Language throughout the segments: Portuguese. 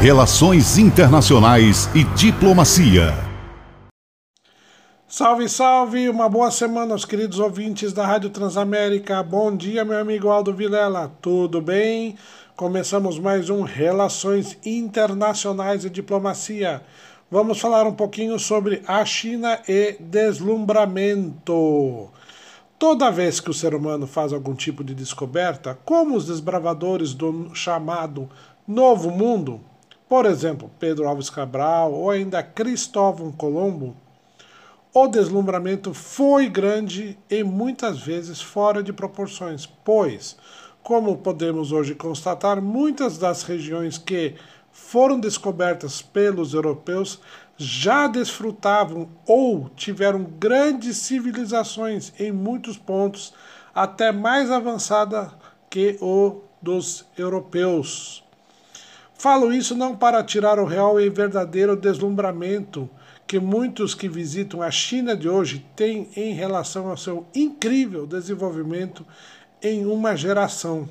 Relações Internacionais e Diplomacia. Salve, salve! Uma boa semana aos queridos ouvintes da Rádio Transamérica. Bom dia, meu amigo Aldo Vilela. Tudo bem? Começamos mais um Relações Internacionais e Diplomacia. Vamos falar um pouquinho sobre a China e deslumbramento. Toda vez que o ser humano faz algum tipo de descoberta, como os desbravadores do chamado Novo Mundo, por exemplo, Pedro Alves Cabral ou ainda Cristóvão Colombo, o deslumbramento foi grande e muitas vezes fora de proporções, pois, como podemos hoje constatar, muitas das regiões que foram descobertas pelos europeus já desfrutavam ou tiveram grandes civilizações em muitos pontos, até mais avançada que o dos europeus. Falo isso não para tirar o real e verdadeiro deslumbramento que muitos que visitam a China de hoje têm em relação ao seu incrível desenvolvimento em uma geração.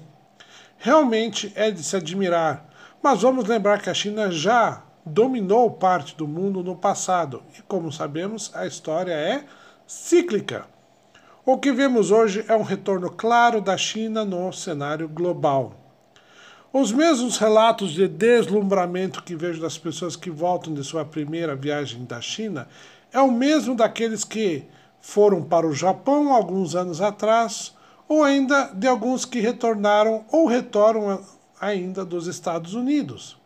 Realmente é de se admirar, mas vamos lembrar que a China já dominou parte do mundo no passado e, como sabemos, a história é cíclica. O que vemos hoje é um retorno claro da China no cenário global. Os mesmos relatos de deslumbramento que vejo das pessoas que voltam de sua primeira viagem da China é o mesmo daqueles que foram para o Japão alguns anos atrás, ou ainda de alguns que retornaram ou retornam ainda dos Estados Unidos.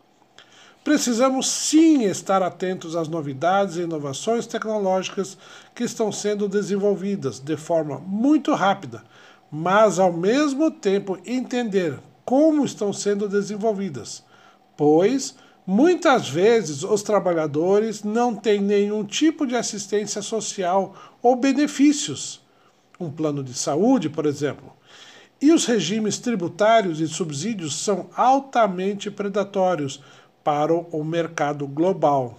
Precisamos sim estar atentos às novidades e inovações tecnológicas que estão sendo desenvolvidas de forma muito rápida, mas ao mesmo tempo entender como estão sendo desenvolvidas, pois muitas vezes os trabalhadores não têm nenhum tipo de assistência social ou benefícios, um plano de saúde, por exemplo. E os regimes tributários e subsídios são altamente predatórios para o mercado global.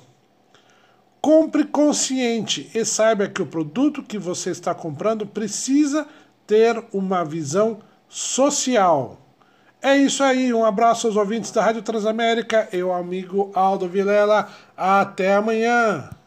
Compre consciente e saiba que o produto que você está comprando precisa ter uma visão social. É isso aí, um abraço aos ouvintes da Rádio Transamérica, eu, amigo Aldo Vilela. Até amanhã!